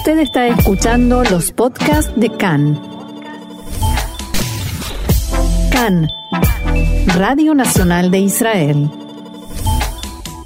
Usted está escuchando los podcasts de CAN. CAN, Radio Nacional de Israel.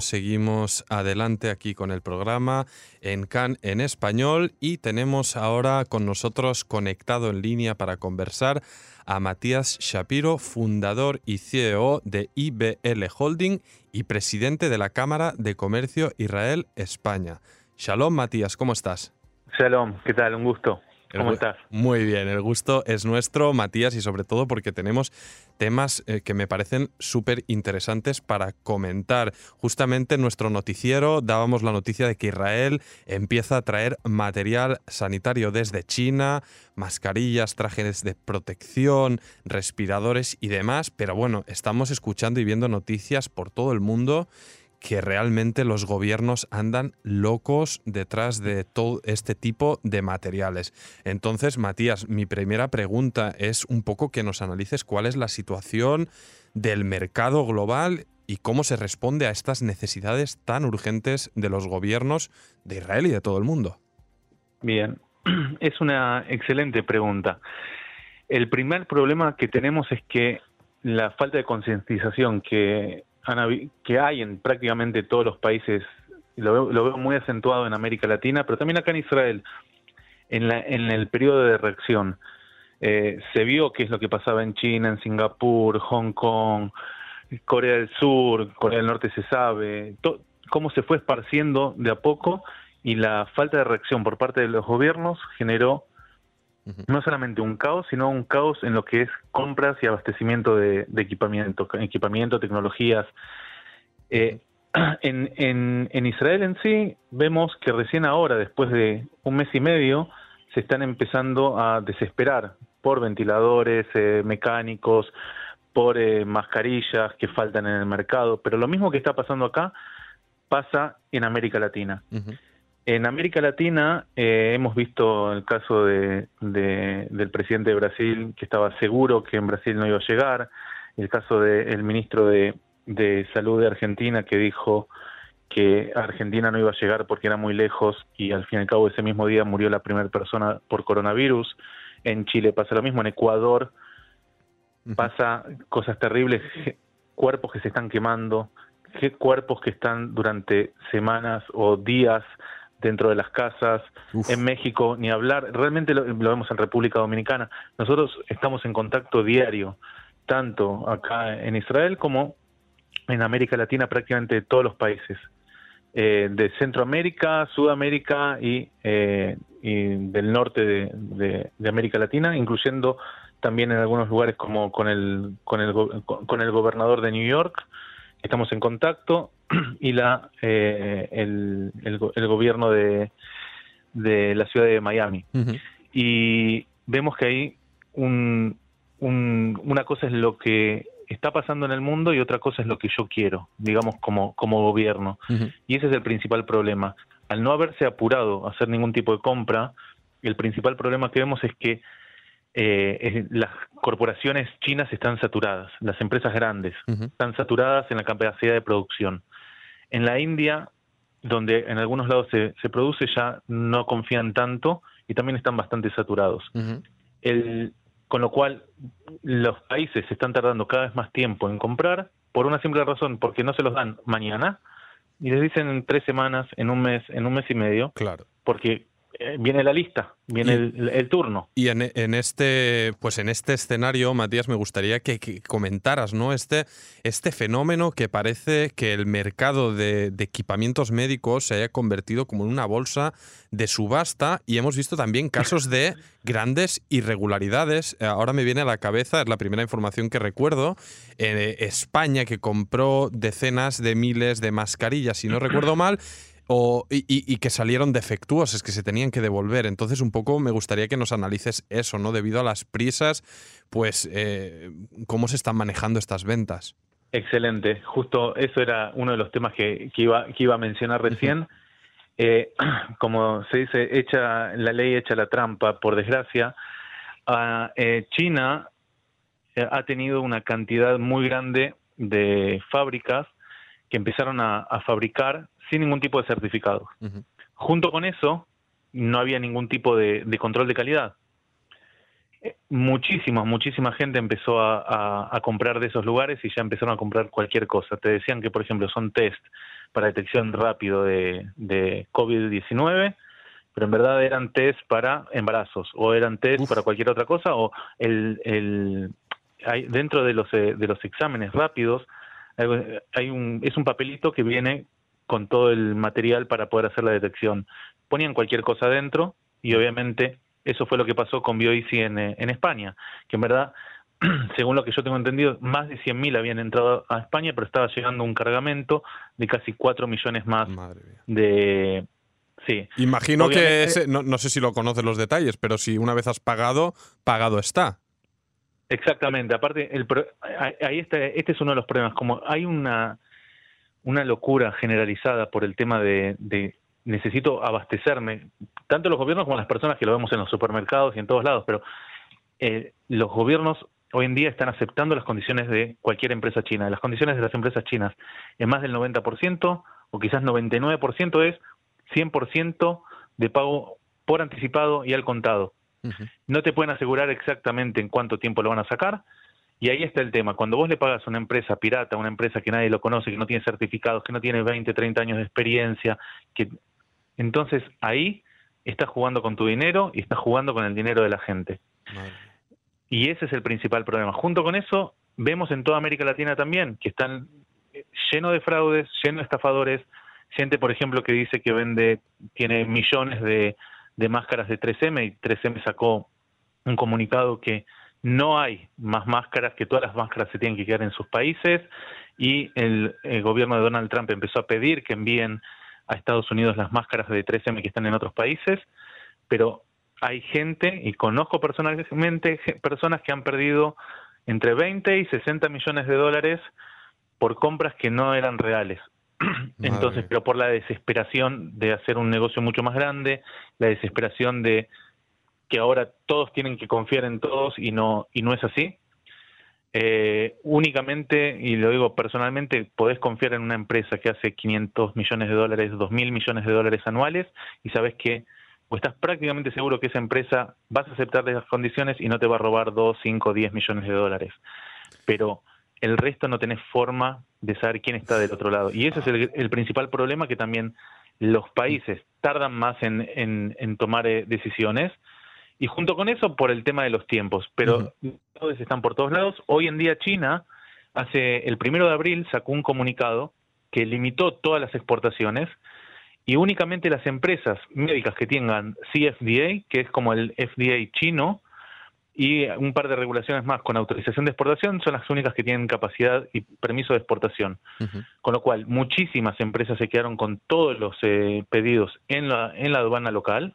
Seguimos adelante aquí con el programa en CAN en español y tenemos ahora con nosotros conectado en línea para conversar a Matías Shapiro, fundador y CEO de IBL Holding y presidente de la Cámara de Comercio Israel-España. Shalom, Matías, ¿cómo estás? Shalom, ¿qué tal? Un gusto. ¿Cómo estás? Muy bien, el gusto es nuestro, Matías, y sobre todo porque tenemos temas eh, que me parecen súper interesantes para comentar. Justamente en nuestro noticiero dábamos la noticia de que Israel empieza a traer material sanitario desde China, mascarillas, trajes de protección, respiradores y demás, pero bueno, estamos escuchando y viendo noticias por todo el mundo que realmente los gobiernos andan locos detrás de todo este tipo de materiales. Entonces, Matías, mi primera pregunta es un poco que nos analices cuál es la situación del mercado global y cómo se responde a estas necesidades tan urgentes de los gobiernos de Israel y de todo el mundo. Bien, es una excelente pregunta. El primer problema que tenemos es que la falta de concientización que que hay en prácticamente todos los países, lo veo, muy acentuado en América Latina, pero también acá en Israel, en, la, en el periodo de reacción. Eh, se vio qué es lo que pasaba en China, en Singapur, Hong Kong, Corea del Sur, Corea del Norte se sabe, cómo se fue esparciendo de a poco y la falta de reacción por parte de los gobiernos generó no solamente un caos, sino un caos en lo que es compras y abastecimiento de, equipamiento, equipamiento, tecnologías. Eh, en, en, Israel en sí vemos que recién ahora, después de un mes y medio, se están empezando a desesperar por ventiladores eh, mecánicos, por eh, mascarillas que faltan en el mercado, pero lo mismo que está pasando acá pasa en América Latina. En América Latina eh, hemos visto el caso de, del presidente de Brasil que estaba seguro que en Brasil no iba a llegar, el caso del ministro de, Salud de Argentina que dijo que Argentina no iba a llegar porque era muy lejos y al fin y al cabo ese mismo día murió la primera persona por coronavirus. En Chile pasa lo mismo, en Ecuador pasa cosas terribles, cuerpos que se están quemando, cuerpos que están durante semanas o días dentro de las casas, en México, ni hablar, realmente lo, vemos en República Dominicana. Nosotros estamos en contacto diario, tanto acá en Israel como en América Latina, prácticamente todos los países, eh, de Centroamérica, Sudamérica y, eh, del norte de, América Latina, incluyendo también en algunos lugares como con el, con el, con el gobernador de New York, estamos en contacto y la eh, el, el, gobierno de, de la ciudad de Miami. Y vemos que hay un, una cosa es lo que está pasando en el mundo y otra cosa es lo que yo quiero, digamos, como, como gobierno. Y ese es el principal problema. Al no haberse apurado a hacer ningún tipo de compra, el principal problema que vemos es que eh, las corporaciones chinas están saturadas, las empresas grandes están saturadas en la capacidad de producción. En la India, donde en algunos lados se, produce, ya no confían tanto y también están bastante saturados. El, con lo cual, los países están tardando cada vez más tiempo en comprar por una simple razón, porque no se los dan mañana y les dicen en tres semanas, en un mes, en un mes y medio. Claro. Porque viene la lista, viene el, turno. Y en, este, pues en este escenario, Matías, me gustaría que, comentaras, ¿no? Este, este fenómeno que parece que el mercado de, equipamientos médicos se haya convertido como en una bolsa de subasta y hemos visto también casos de grandes irregularidades. Ahora me viene a la cabeza, es la primera información que recuerdo, en España que compró decenas de miles de mascarillas, si no recuerdo mal, o, y, que salieron defectuosas, que se tenían que devolver. Entonces, un poco me gustaría que nos analices eso, ¿no? Debido a las prisas, pues, eh, cómo se están manejando estas ventas. Excelente. Justo eso era uno de los temas que, iba, que iba a mencionar recién. Eh, como se dice, echa la ley, echa la trampa, por desgracia. Ah, eh, China ha tenido una cantidad muy grande de fábricas que empezaron a fabricar sin ningún tipo de certificado. Junto con eso, no había ningún tipo de, control de calidad. Eh, muchísima, muchísima gente empezó a, comprar de esos lugares y ya empezaron a comprar cualquier cosa. Te decían que, por ejemplo, son test para detección rápido de, de COVID-19, pero en verdad eran test para embarazos o eran test para cualquier otra cosa o el, el hay, dentro de los, eh, de los exámenes rápidos hay un, es un papelito que viene con todo el material para poder hacer la detección. Ponían cualquier cosa dentro y obviamente eso fue lo que pasó con BioEasy en, eh, en España, que en verdad, según lo que yo tengo entendido, más de 100.000 habían entrado a España, pero estaba llegando un cargamento de casi 4 millones más de... Sí. Imagino que, no, no sé si lo conoces los detalles, pero si una vez has pagado, pagado está. Exactamente. Aparte, el, ahí está, este es uno de los problemas. Como hay una, una locura generalizada por el tema de, necesito abastecerme, tanto los gobiernos como las personas que lo vemos en los supermercados y en todos lados, pero eh, los gobiernos hoy en día están aceptando las condiciones de cualquier empresa china. Las condiciones de las empresas chinas en más del 90% o quizás 99% es 100% de pago por anticipado y al contado. No te pueden asegurar exactamente en cuánto tiempo lo van a sacar. Y ahí está el tema. Cuando vos le pagas a una empresa pirata, a una empresa que nadie lo conoce, que no tiene certificados, que no tiene 20, 30 años de experiencia, que entonces ahí estás jugando con tu dinero y estás jugando con el dinero de la gente. Y ese es el principal problema. Junto con eso, vemos en toda América Latina también que están llenos de fraudes, llenos de estafadores, gente, por ejemplo, que dice que vende, tiene millones de, de máscaras de 3M y 3M sacó un comunicado que no hay más máscaras, que todas las máscaras se tienen que quedar en sus países y el, gobierno de Donald Trump empezó a pedir que envíen a Estados Unidos las máscaras de 3M que están en otros países, pero hay gente, y conozco personalmente personas que han perdido entre 20 y 60 millones de dólares por compras que no eran reales. Entonces, pero por la desesperación de hacer un negocio mucho más grande, la desesperación de que ahora todos tienen que confiar en todos y no y no es así. Eh, únicamente, y lo digo personalmente, podés confiar en una empresa que hace 500 millones de dólares, 2 mil millones de dólares anuales y sabes que o estás prácticamente seguro que esa empresa vas a aceptar esas condiciones y no te va a robar 2, 5, 10 millones de dólares. Pero el resto no tenés forma de saber quién está del otro lado. Y ese es el, principal problema que también los países tardan más en, en, tomar eh, decisiones. Y junto con eso, por el tema de los tiempos. Pero todos están por todos lados. Hoy en día China, hace el primero de abril, sacó un comunicado que limitó todas las exportaciones y únicamente las empresas médicas que tengan CFDA, que es como el FDA chino, y un par de regulaciones más con autorización de exportación son las únicas que tienen capacidad y permiso de exportación. Con lo cual, muchísimas empresas se quedaron con todos los eh, pedidos en la, en la aduana local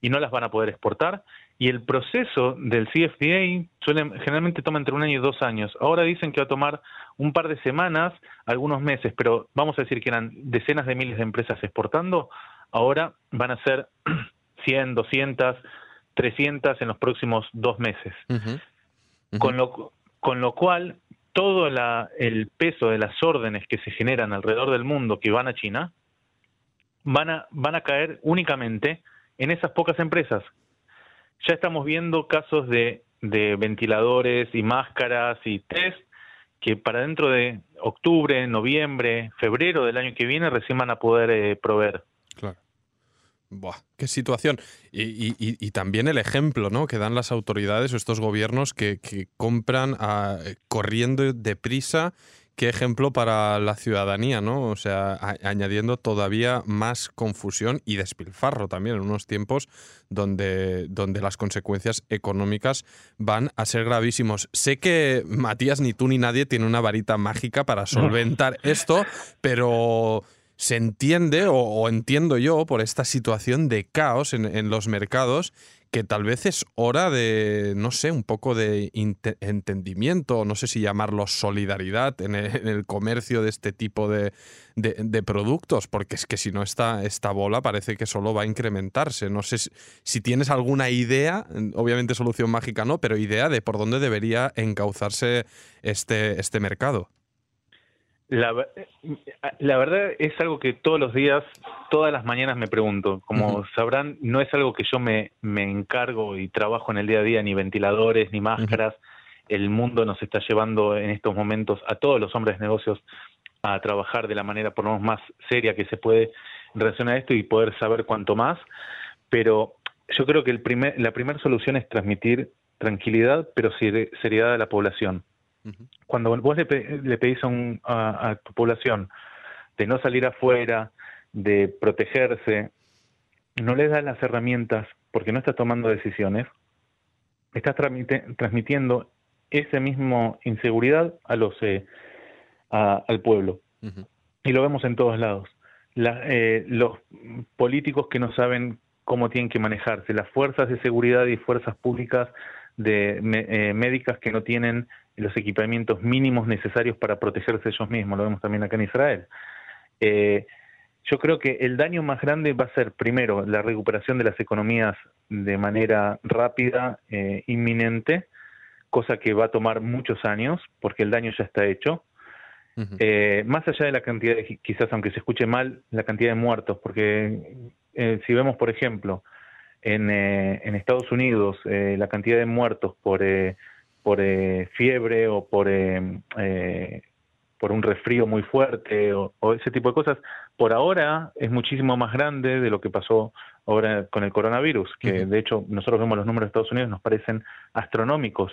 y no las van a poder exportar. Y el proceso del CFDA suele, generalmente toma entre un año y dos años. Ahora dicen que va a tomar un par de semanas, algunos meses, pero vamos a decir que eran decenas de miles de empresas exportando. Ahora van a ser 100, 200, 300 en los próximos dos meses. Con, lo, con lo cual, todo el peso de las órdenes que se generan alrededor del mundo que van a China van a, van a caer únicamente en esas pocas empresas. Ya estamos viendo casos de, de ventiladores y máscaras y test que para dentro de octubre, noviembre, febrero del año que viene recién van a poder eh, proveer. Claro. Buah, qué situación. Y, también el ejemplo ¿no? que dan las autoridades o estos gobiernos que, compran a, corriendo deprisa. Qué ejemplo para la ciudadanía, ¿no? O sea, añadiendo todavía más confusión y despilfarro también en unos tiempos donde, donde las consecuencias económicas van a ser gravísimos. Sé que Matías, ni tú ni nadie tiene una varita mágica para solventar esto, pero se entiende o, entiendo yo por esta situación de caos en, los mercados que tal vez es hora de, no sé, un poco de entendimiento, no sé si llamarlo solidaridad en el, comercio de este tipo de, productos, porque es que si no esta, esta bola parece que solo va a incrementarse. No sé si, tienes alguna idea, obviamente solución mágica no, pero idea de por dónde debería encauzarse este, este mercado. La, la, verdad es algo que todos los días, todas las mañanas me pregunto. Como sabrán, no es algo que yo me, me, encargo y trabajo en el día a día, ni ventiladores, ni máscaras. El mundo nos está llevando en estos momentos a todos los hombres de negocios a trabajar de la manera por lo menos más seria que se puede en relación a esto y poder saber cuánto más. Pero yo creo que el primer, la primera solución es transmitir tranquilidad, pero seriedad a la población. Cuando vos le, pedís a, tu población de no salir afuera, de protegerse, no le das las herramientas porque no estás tomando decisiones, estás transmitiendo esa misma inseguridad a los eh, al pueblo. Y lo vemos en todos lados. Eh, los políticos que no saben cómo tienen que manejarse, las fuerzas de seguridad y fuerzas públicas de eh, médicas que no tienen los equipamientos mínimos necesarios para protegerse ellos mismos, lo vemos también acá en Israel. Eh, yo creo que el daño más grande va a ser, primero, la recuperación de las economías de manera rápida, eh, inminente, cosa que va a tomar muchos años, porque el daño ya está hecho. más allá de la cantidad, de, quizás aunque se escuche mal, la cantidad de muertos, porque si vemos, por ejemplo, en, eh, en Estados Unidos eh, la cantidad de muertos por, eh, por fiebre o por, por un resfrío muy fuerte o, ese tipo de cosas, por ahora es muchísimo más grande de lo que pasó ahora con el coronavirus, que de hecho nosotros vemos los números de Estados Unidos, nos parecen astronómicos,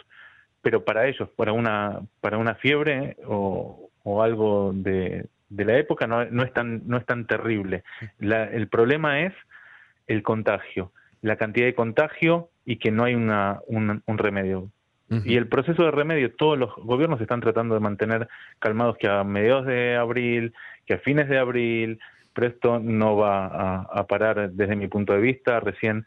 pero para ellos, para una, para una fiebre o, o algo de, de la época no, no, es tan, no es tan terrible. La, el problema es el contagio la cantidad de contagio y que no hay una, un, remedio. Y el proceso de remedio, todos los gobiernos están tratando de mantener calmados que a mediados de abril, que a fines de abril, pero esto no va a, parar desde mi punto de vista. Recién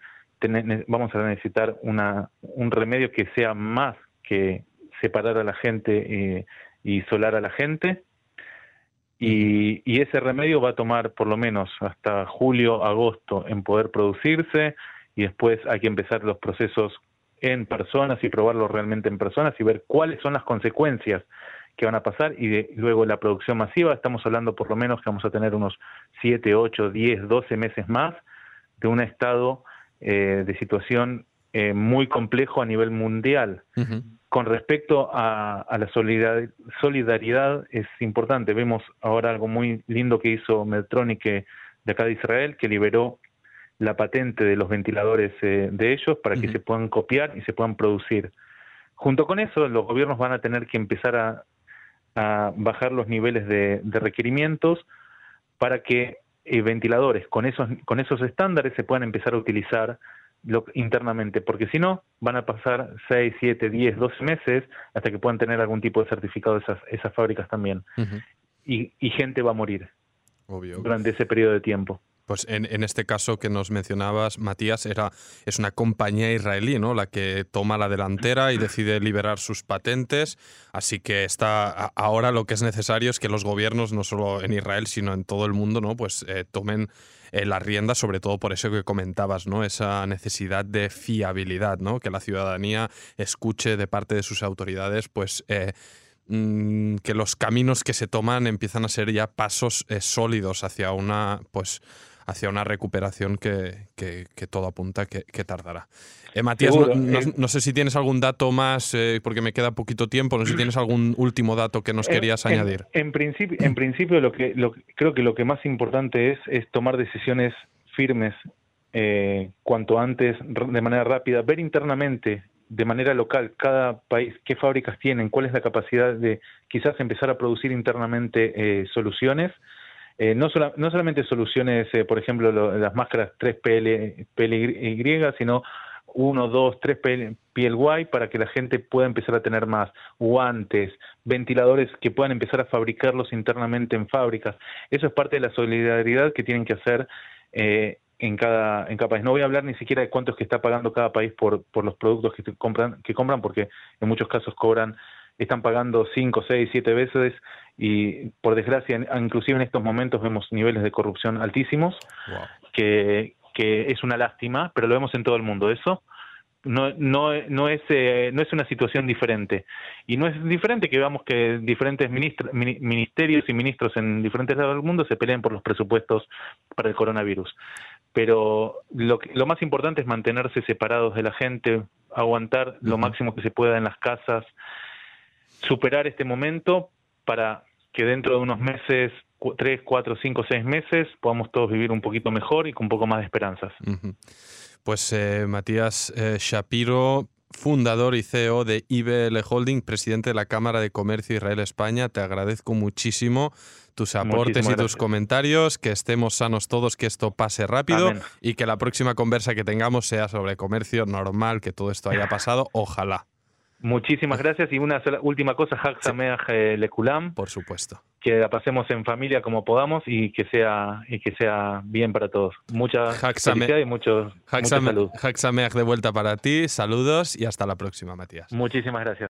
vamos a necesitar una, un remedio que sea más que separar a la gente y, isolar a la gente. Y, y, ese remedio va a tomar por lo menos hasta julio, agosto en poder producirse, y después hay que empezar los procesos en personas y probarlo realmente en personas y ver cuáles son las consecuencias que van a pasar y de, luego la producción masiva, estamos hablando por lo menos que vamos a tener unos 7, 8, 10, 12 meses más de un estado eh, de situación eh, muy complejo a nivel mundial. Con respecto a, la solidaridad, es importante. Vemos ahora algo muy lindo que hizo Medtronic de acá de Israel, que liberó la patente de los ventiladores eh, de ellos para que se puedan copiar y se puedan producir. Junto con eso, los gobiernos van a tener que empezar a, bajar los niveles de, requerimientos para que eh, ventiladores con esos, con esos estándares se puedan empezar a utilizar internamente, porque si no, van a pasar 6, 7, 10, 12 meses hasta que puedan tener algún tipo de certificado esas, esas fábricas también. y, y, gente va a morir durante ese periodo de tiempo. Pues en, este caso que nos mencionabas, Matías, era, es una compañía israelí, ¿no? La que toma la delantera y decide liberar sus patentes. Así que está ahora lo que es necesario es que los gobiernos, no solo en Israel, sino en todo el mundo, ¿no? Pues eh, tomen eh, la rienda, sobre todo por eso que comentabas, ¿no? Esa necesidad de fiabilidad, ¿no? Que la ciudadanía escuche de parte de sus autoridades, pues. Eh, mm, que los caminos que se toman empiezan a ser ya pasos sólidos hacia una pues hacia una recuperación que, todo apunta que, tardará. Eh, Matías, eh. no, sé si tienes algún dato más, eh, porque me queda poquito tiempo, no sé si tienes algún último dato que nos querías añadir. En, principio, en principio lo que, lo, creo que lo que más importante es, es tomar decisiones firmes cuanto antes, de manera rápida, ver internamente de manera local cada país qué fábricas tienen, cuál es la capacidad de quizás empezar a producir internamente soluciones eh, no, no solamente soluciones, eh, por ejemplo, las máscaras 3PL, PLY, sino 1, 2, 3 PLY para que la gente pueda empezar a tener más guantes, ventiladores que puedan empezar a fabricarlos internamente en fábricas. Eso es parte de la solidaridad que tienen que hacer eh, en cada en cada país. No voy a hablar ni siquiera de cuánto es que está pagando cada país por, por los productos que compran, que compran, porque en muchos casos cobran están pagando 5, 6, 7 veces y por desgracia, inclusive en estos momentos vemos niveles de corrupción altísimos, que, que es una lástima, pero lo vemos en todo el mundo eso. no, no, no, es, eh, no es una situación diferente. Y no es diferente que veamos que diferentes ministerios y ministros en diferentes lados del mundo se peleen por los presupuestos para el coronavirus. Pero lo, lo más importante es mantenerse separados de la gente, aguantar lo máximo que se pueda en las casas, superar este momento para que dentro de unos meses, tres, cuatro, cinco, seis meses, podamos todos vivir un poquito mejor y con un poco más de esperanzas. Pues eh, Matías eh, Shapiro, fundador y CEO de IBL Holding, presidente de la Cámara de Comercio Israel-España, te agradezco muchísimo tus aportes y tus comentarios, que estemos sanos todos, que esto pase rápido y que la próxima conversa que tengamos sea sobre comercio normal, que todo esto haya pasado, ojalá. Muchísimas gracias y una última cosa, Hak Sameach eh, Lekulam. Por supuesto. Que la pasemos en familia como podamos y que sea y que sea bien para todos. Mucha felicidad y mucho, mucha salud. Sameach de vuelta para ti, saludos y hasta la próxima, Matías. Muchísimas gracias.